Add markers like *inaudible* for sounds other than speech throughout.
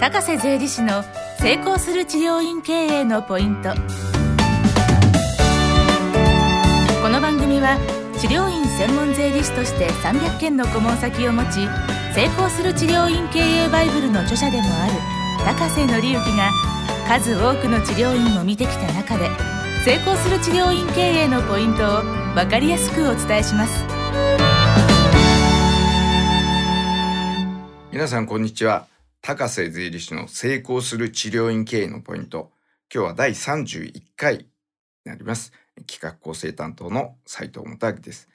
高瀬税理士の成功する治療院経営のポイント。この番組は治療院専門税理士として300件の顧問先を持ち成功する治療院経営バイブルの著者でもある高瀬則之が数多くの治療院を見てきた中で成功する治療院経営のポイントを分かりやすくお伝えします。皆さんこんにちは。高瀬税理士の成功する治療院経営のポイント。今日は第31回になります。企画構成担当の斉藤元明です。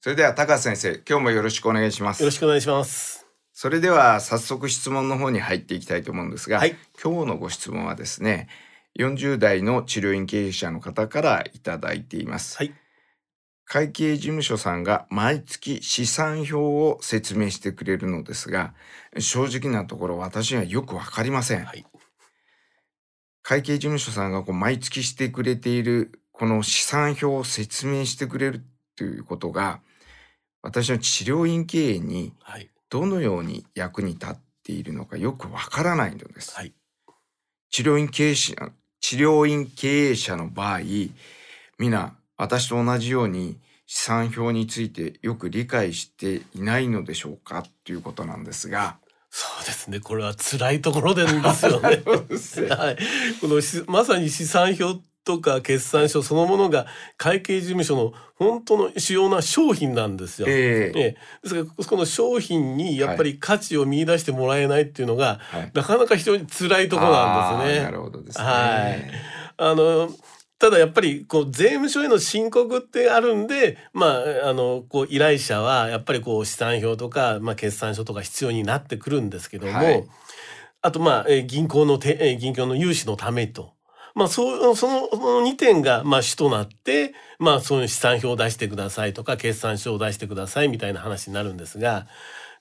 それでは高瀬先生今日もよろしくお願いします。よろしくお願いします。それでは早速質問の方に入っていきたいと思うんですが、はい。今日のご質問はですね40代の治療院経営者の方からいただいています、はい会計事務所さんが毎月試算表を説明してくれるのですが正直なところ私にはよくわかりません、はい。会計事務所さんがこう毎月してくれているこの試算表を説明してくれるということが私の治療院経営にはい。どのように役に立っているのかよくわからないのです。はい。治療院経営者治療院経営者の場合皆私と同じように資産表についてよく理解していないのでしょうかということなんですが。そうですねこれは辛いところでんですよね *laughs* はいこのしまさに試算表とか決算書そのものが会計事務所の本当の主要な商品なんですよ。ええええですからこの商品にやっぱり価値を見出してもらえないっていうのが、はいなかなか非常に辛いところなんですね。なるほどですね。はいあのただやっぱりこう税務署への申告ってあるんで、まあ、あのこう依頼者はやっぱりこう資産表とか、まあ、決算書とか必要になってくるんですけども、はいあとまあえー銀行のてえー銀行の融資のためと。まあ、そうそのその2点がまあ主となって、まあ、そういう資産表を出してくださいとか決算書を出してくださいみたいな話になるんですが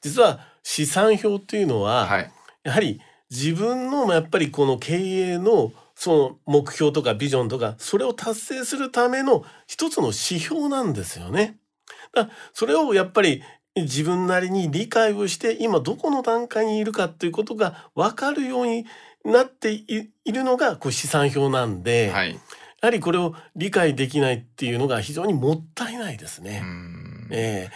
実は資産表っていうのは、はい。やはり自分のやっぱりこの経営のその目標とかビジョンとかそれを達成するための一つの指標なんですよね。だそれをやっぱり自分なりに理解をして今どこの段階にいるかっていうことが分かるようになっていいるのがこう試算表なんで、はい。やはりこれを理解できないっていうのが非常にもったいないですうね。んえ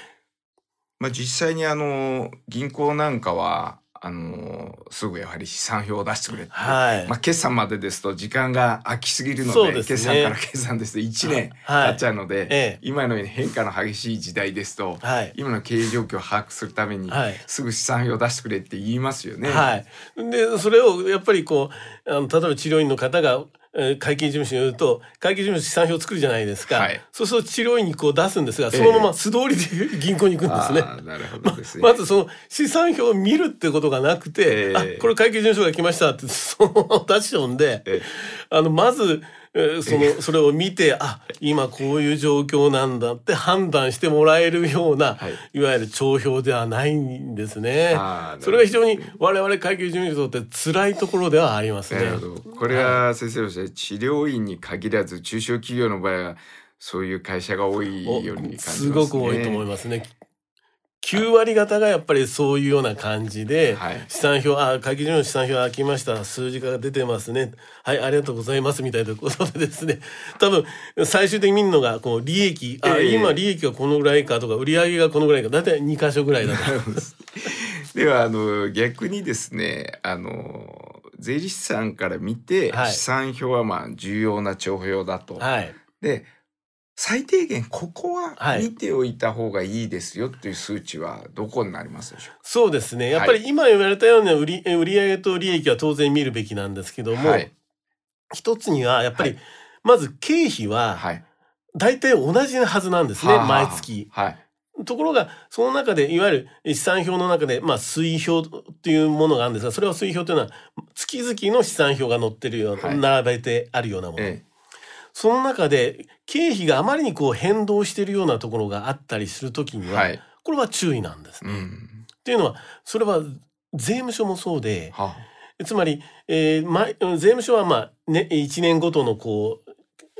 まあ実際にあの銀行なんかはあのすぐやはり資産表を出してくれって、はい。まあ決算までですと時間が空きすぎるのでね。決算から決算ですと1年はい。経っちゃうので、ええ。今のように変化の激しい時代ですと、はい。今の経営状況を把握するために、はい。すぐ資産表を出してくれって言いますよね。はい。で、それをやっぱりこう、あの例えば治療院の方が、えー会計事務所によると、会計事務所資産表を作るじゃないですか。はいそうすると治療院にこう出すんですが、そのまま素通りで銀行に行くんですね。なるほどですね。*laughs* まずその資産表を見るってことがなくて、ええあこれ会計事務所が来ましたってその出しちゃうんで、ええあのまずえーそのそれを見てあ今こういう状況なんだって判断してもらえるような、はいい、わゆる帳票ではないんですねそれが非常に我々会計事務所にとって辛いところではありますね。なるほど。これは先生として治療院に限らず中小企業の場合はそういう会社が多いように感じますね。すごく多いと思いますね。9割方がやっぱりそういうような感じで、はい。資産表あ会計事務所の資産表が来ました。数字が出てますね。はいありがとうございますみたいなことでですね。*laughs* 多分最終的に見るのがこう利益。あ、ええ。今利益がこのぐらいかとか売上がこのぐらいか。大体2箇所ぐらいだと。思います。ではあの逆にですねあの税理士さんから見て、はい。資産表はまあ重要な帳票だと。はい。で最低限ここははい。見ておいた方がいいですよっていう数値はどこになりますでしょそうですね。やっぱり今言われたような売り売上と利益は当然見るべきなんですけども、はい。一つにはやっぱり、はい。まず経費うははい。大体同じはずなんですね、はあはあ毎月。はい。ところがその中でいわゆる資産表の中で、まあ、推表っていうものがあるんですがそれは推表というのは月々の資産表が載ってるような、はい。並べてあるようなもの、えその中で経費があまりにこう変動しているようなところがあったりするときには、はいこれは注意なんですね。っうん。ていうのはそれは税務署もそうではつまり、えー毎税務署は、まあね、1年ごとのこ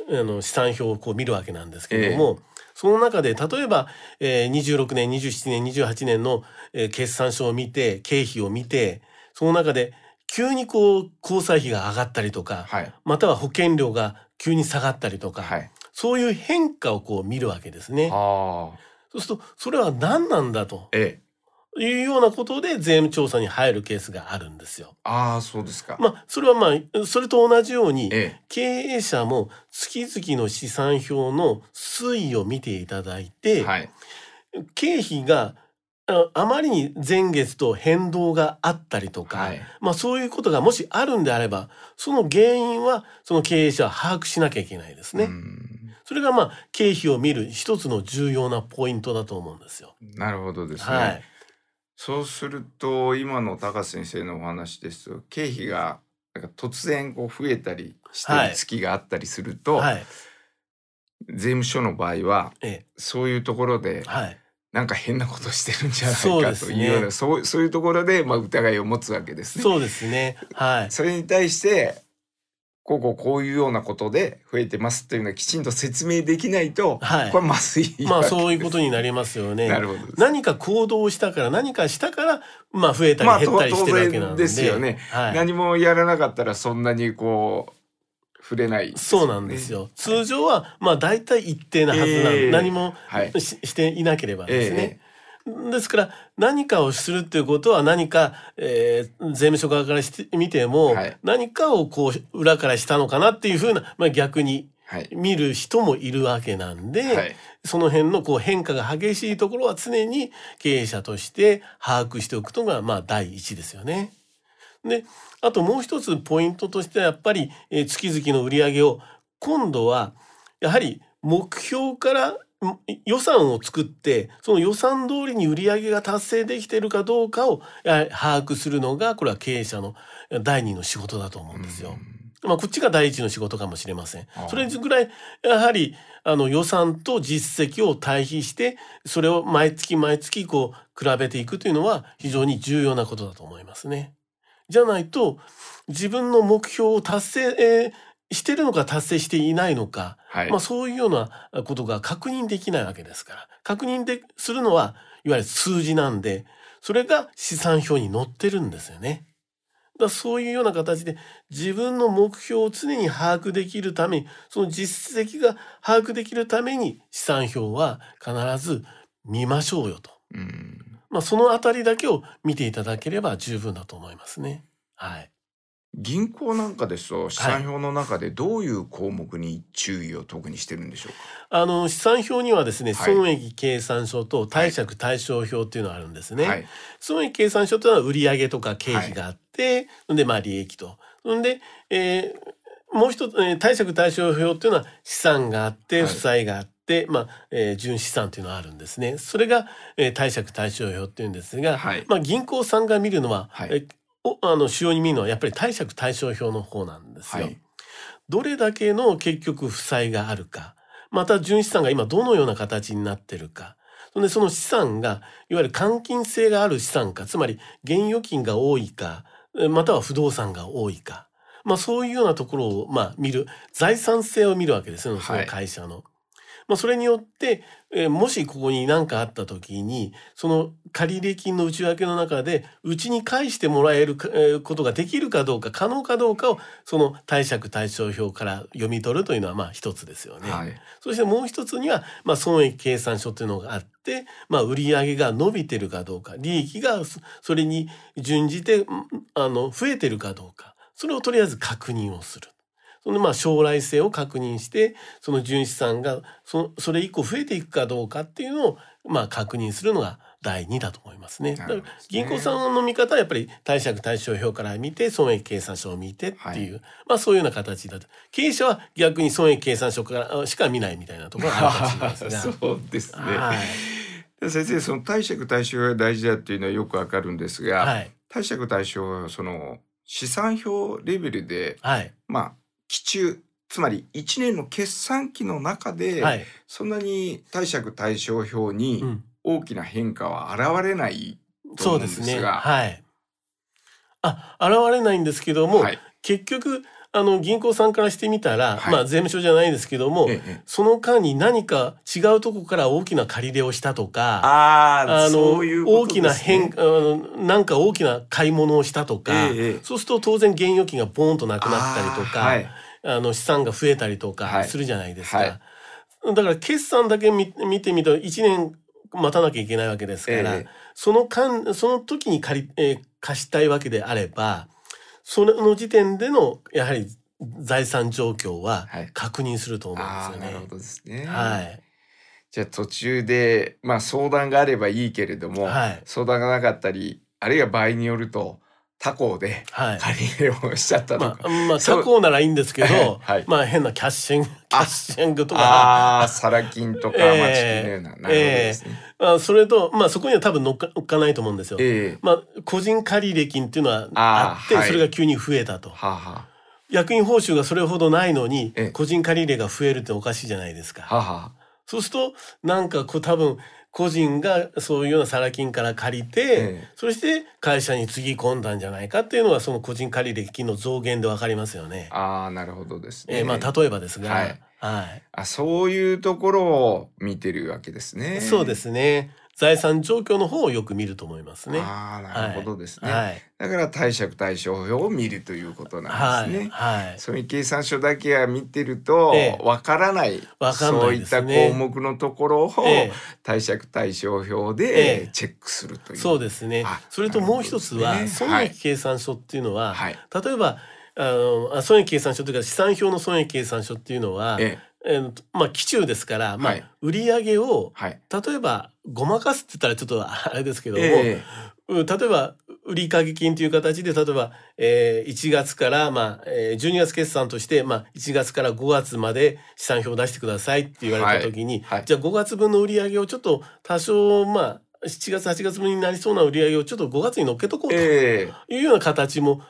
うあの資産表をこう見るわけなんですけれども、その中で例えば、えー、26年27年28年の、えー決算書を見て経費を見てその中で急にこう交際費が上がったりとか、はい。または保険料が急に下がったりとか、はい。そういう変化をこう見るわけですね。そうするとそれは何なんだとええ。いうようなことで税務調査に入るケースがあるんですよ。ああそうですか、まあそれはまあそれと同じようにえ経営者も月々の試算表の推移を見ていただいて、えはい。経費がああまりに前月と変動があったりとか、はいまあそういうことがもしあるんであればその原因はその経営者は把握しなきゃいけないですね。うんそれがまあ経費を見る一つの重要なポイントだと思うんですよ。なるほどですね、はい。そうすると今の高瀬先生のお話ですと経費がなんか突然こう増えたりして月があったりすると、はい。税務署の場合はえそういうところでえ。はい。なんか変なことしてるんじゃないそうかというようなそう,、そういうところでまあ疑いを持つわけですね。そうですね。はい。それに対してこうこうこういうようなことで増えてますっていうのはきちんと説明できないと、はいこれまずいまあそういうことになりますよね。なるほど。何か行動をしたから何かしたからまあ増えたまあり減ったりしてるわけなんで。当然ですよねはい。何もやらなかったらそんなにこう触れない、そうなんですよ。通常はまあ大体一定なはずなんで、ええ何もはい。ししていなければですね。えですから何かをするっていうことは何か、えー税務署側からしてみても、はい何かをこう裏からしたのかなっていうふうな、まあ、逆に。見る人もいるわけなんで、はい。その辺のこう変化が激しいところは常に経営者として把握しておくのがまあ第一ですよね。であともう一つポイントとしてはやっぱり、えー月々の売り上げを今度はやはり目標からん予算を作ってその予算通りに売り上げが達成できているかどうかを把握するのがこれは経営者の第二の仕事だと思うんですよ。まあ、こっちが第一の仕事かもしれません。それぐらいやはりあの予算と実績を対比してそれを毎月毎月こう比べていくというのは非常に重要なことだと思いますね。じゃないと自分の目標を達成、えーしてるのか達成していないのか、はい。まあ、そういうようなことが確認できないわけですから確認でするのはいわゆる数字なんでそれが試算表に載ってるんですよね。だからそういうような形で自分の目標を常に把握できるためにその実績が把握できるために試算表は必ず見ましょうよと。うん。まあ、そのあたりだけを見ていただければ十分だと思いますね。はい。銀行なんかですと資産表の中でどういう項目に注意を特にしてるんでしょうか？あの試算表にはですね、はい損益計算書と貸借対照表っていうのがあるんですね。はい。損益計算書というのは売上とか経費があって、んでまあ利益と。んで、えーもう一つ、えー貸借対照表っていうのは資産があってはい負債があって、まあ、えー純資産っていうのがあるんですね。それが、えー貸借対照表っていうんですが、はいまあ銀行さんが見るのは、はいえおあの主要に見るのはやっぱり貸借対照表の方なんですよ。はい。どれだけの結局負債があるか、また純資産が今どのような形になってるか、そんでその資産がいわゆる換金性がある資産か、つまり現預金が多いか、えまたは不動産が多いか、まあそういうようなところをまあ見る、財産性を見るわけですよ、その会社の。まあそれによって、えーもしここに何かあった時に、その借入金の内訳の中で、うちに返してもらえるか、えーことができるかどうか、可能かどうかを、その貸借対照表から読み取るというのはまあ一つですよね。はい。そしてもう一つには、まあ、損益計算書というのがあって、まあ、売上が伸びてるかどうか、利益がそそれに準じて、んあの、増えてるかどうか、それをとりあえず確認をする。そのまあ将来性を確認して、その純資産がそそれ以降増えていくかどうかっていうのをまあ確認するのが第二だと思いますね。すね銀行さんの見方はやっぱり貸借対照表から見て損益計算書を見てっていう、はまあそういうような形だと経営者は逆に損益計算書からしか見ないみたいなところがあるかもしれないですが。*laughs* そうですね。はいで先生その貸借対照表が大事だっていうのはよくわかるんですが、はい貸借対照表はその資産表レベルではいまあ期中つまり1年の決算期の中で、はい、そんなに貸借対照表にうん、大きな変化は現れないと思うんそうでですすが、ね。はい。あ、現れないんですけども、はい。結局あの銀行さんからしてみたら、はい。まあ税務署じゃないですけども、ええその間に何か違うとこから大きな借り入れをしたとか。あああのそういうこと大きなですね変あのなんか大きな買い物をしたとか、えそうすると当然現預金がボーンとなくなったりとかはいあの資産が増えたりとはい。かするじゃないですか、はい。だから決算だけ見見てみると1年待たなきゃいけないわけですから、ええ。その間その時に借り、えー貸したいわけであればその時点でのやはり財産状況ははい。確認すると思うんですよね。なるほどですね。はい、じゃあ途中でまあ相談があればいいけれども、はい。相談がなかったりあるいは場合によると他校ではい。借り入れをしちゃったとか、まあ、まあ、そう。他校ならいいんですけど、*laughs* はい。まあ変なキャッシング、キャッシングとか、ああサラ金とか、ええまあチキンのようななるほどですね、まあ、それと、まあそこには多分乗っか乗っかないと思うんですよ。ええ。まあ、個人借入金っていうのはあーあって、はい。それが急に増えたと。はあ、は役員報酬がそれほどないのにええ、個人借入が増えるっておかしいじゃないですか。あ、はあ、はあ、そうすると、なんかこう多分、個人がそういうようなサラ金から借りて、ええ。そして会社につぎ込んだんじゃないかっていうのは、その個人借入金の増減でわかりますよね。ああなるほどですね、えーまあ例えばですが、はい。はい。あそういうところを見てるわけですね。そうですね。財産状況の方をよく見ると思いますね。ああなるほどですね、はい。だから貸借対照表を見るということなはい。んですね、はい。そういう計算書だけは見てるとええわからない、わかんないねそういった項目のところをええ貸借対照表ええでチェックするという。そうですねあ。それともう一つは、損益計算書っていうのは、はい例えば、あのあ損益計算書というか資産表の損益計算書っていうのは、えええーとまあ基中ですから、まあはい売上をはい。例えばごまかすって言ったらちょっとあれですけども、えうん例えば売掛金という形で例えば、えー1月から、まあえー12月決算として、まあ、1月から5月まで資産表を出してくださいって言われた時に、はいはいじゃあ5月分の売上をちょっと多少まあ7月8月分になりそうな売上をちょっと5月に乗っけとこうとええいうような形も、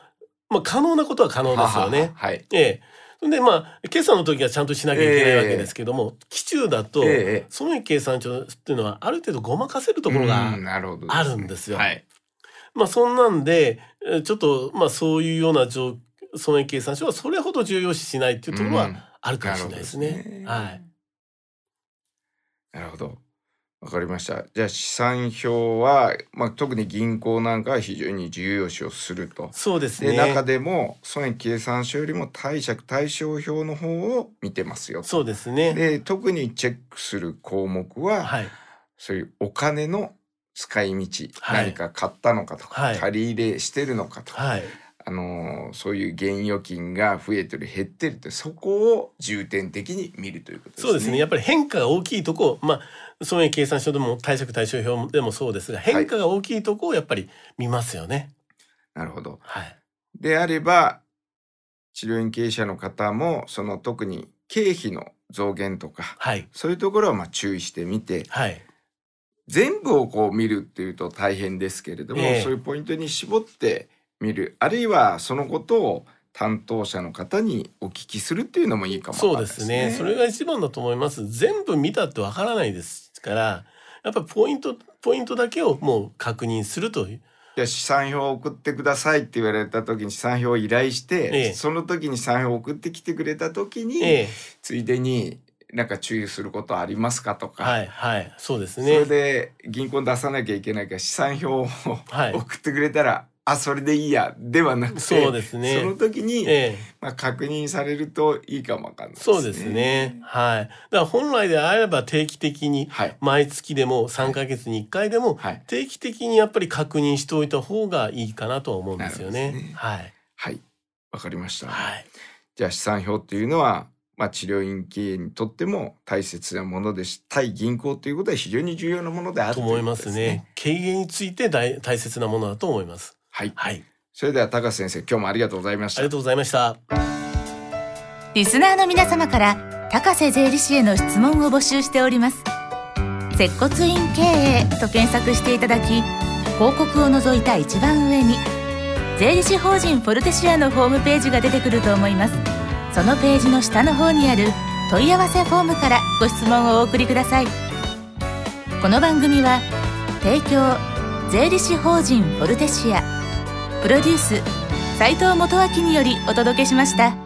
まあ、可能なことは可能ですよね。はははい。ええでまあ決算の時はちゃんとしなきゃいけないわけですけども、基中だと、ええ損益計算書っていうのはある程度ごまかせるところがあるんですよはい。まあそんなんでえーちょっとまあそういうような状損益計算書はそれほど重要視しないっていうところうんはあるかもしれないですね。なるほどですねはい。なるほど。わかりました。じゃあ資産表は、まあ、特に銀行なんかは非常に重要視をすると。そうですで、ね。中でも損益計算書よりも貸借対照表の方を見てますよと。そうですね。で特にチェックする項目は、はい。そういうお金の使い道、はい何か買ったのかとか、はい借り入れしてるのかとか、はい。あのーそういう現預金が増えてる減ってるってそこを重点的に見るということですね。そうですね。やっぱり変化が大きいとこ、まあ損益計算書でも貸借対照表でもそうですが、変化が大きいとこをやっぱり見ますよね。なるほど。はい。であれば治療院経営者の方もその特に経費の増減とかはい。そういうところはまあ注意してみてはい。全部をこう見るっていうと大変ですけれども、ええそういうポイントに絞って見るあるいはそのことを担当者の方にお聞きするっていうのもいいかもそうですね。それが一番だと思います。全部見たってわからないですから、やっぱりポイントポイントだけをもう確認するという。いや資産表を送ってくださいって言われた時に資産表を依頼して、ええその時に資産表を送ってきてくれた時に、ええ、ついでになんか注意することありますかとか、はいはい、そうですそれね。で銀行に出さなきゃいけないから資産表を、はい送ってくれたらあそれでいいやではなくてそうですねその時に、ええ、まあ、確認されるといいかもわかんないですね。そうですね。はい。だから本来であれば定期的にはい毎月でも3ヶ月に1回でもはい定期的にやっぱり確認しておいた方がいいかなとは思うんですよね。ねはい。はいわかりました。はい。じゃあ資産表っていうのは、まあ、治療院経営にとっても大切なものです対銀行ということは非常に重要なものであると思いますね。。経営について大大切なものだと思います。はい、はい。それでは高瀬先生今日もありがとうございましたありが。とうございました。リスナーの皆様から高瀬税理士への質問を募集しております接骨院経営と検索していただき広告を除いた一番上に税理士法人フォルテシアのホームページが出てくると思いますそのページの下の方にある問い合わせフォームからご質問をお送りくださいこの番組は提供税理士法人フォルテシアプロデュース斉藤元明によりお届けしました。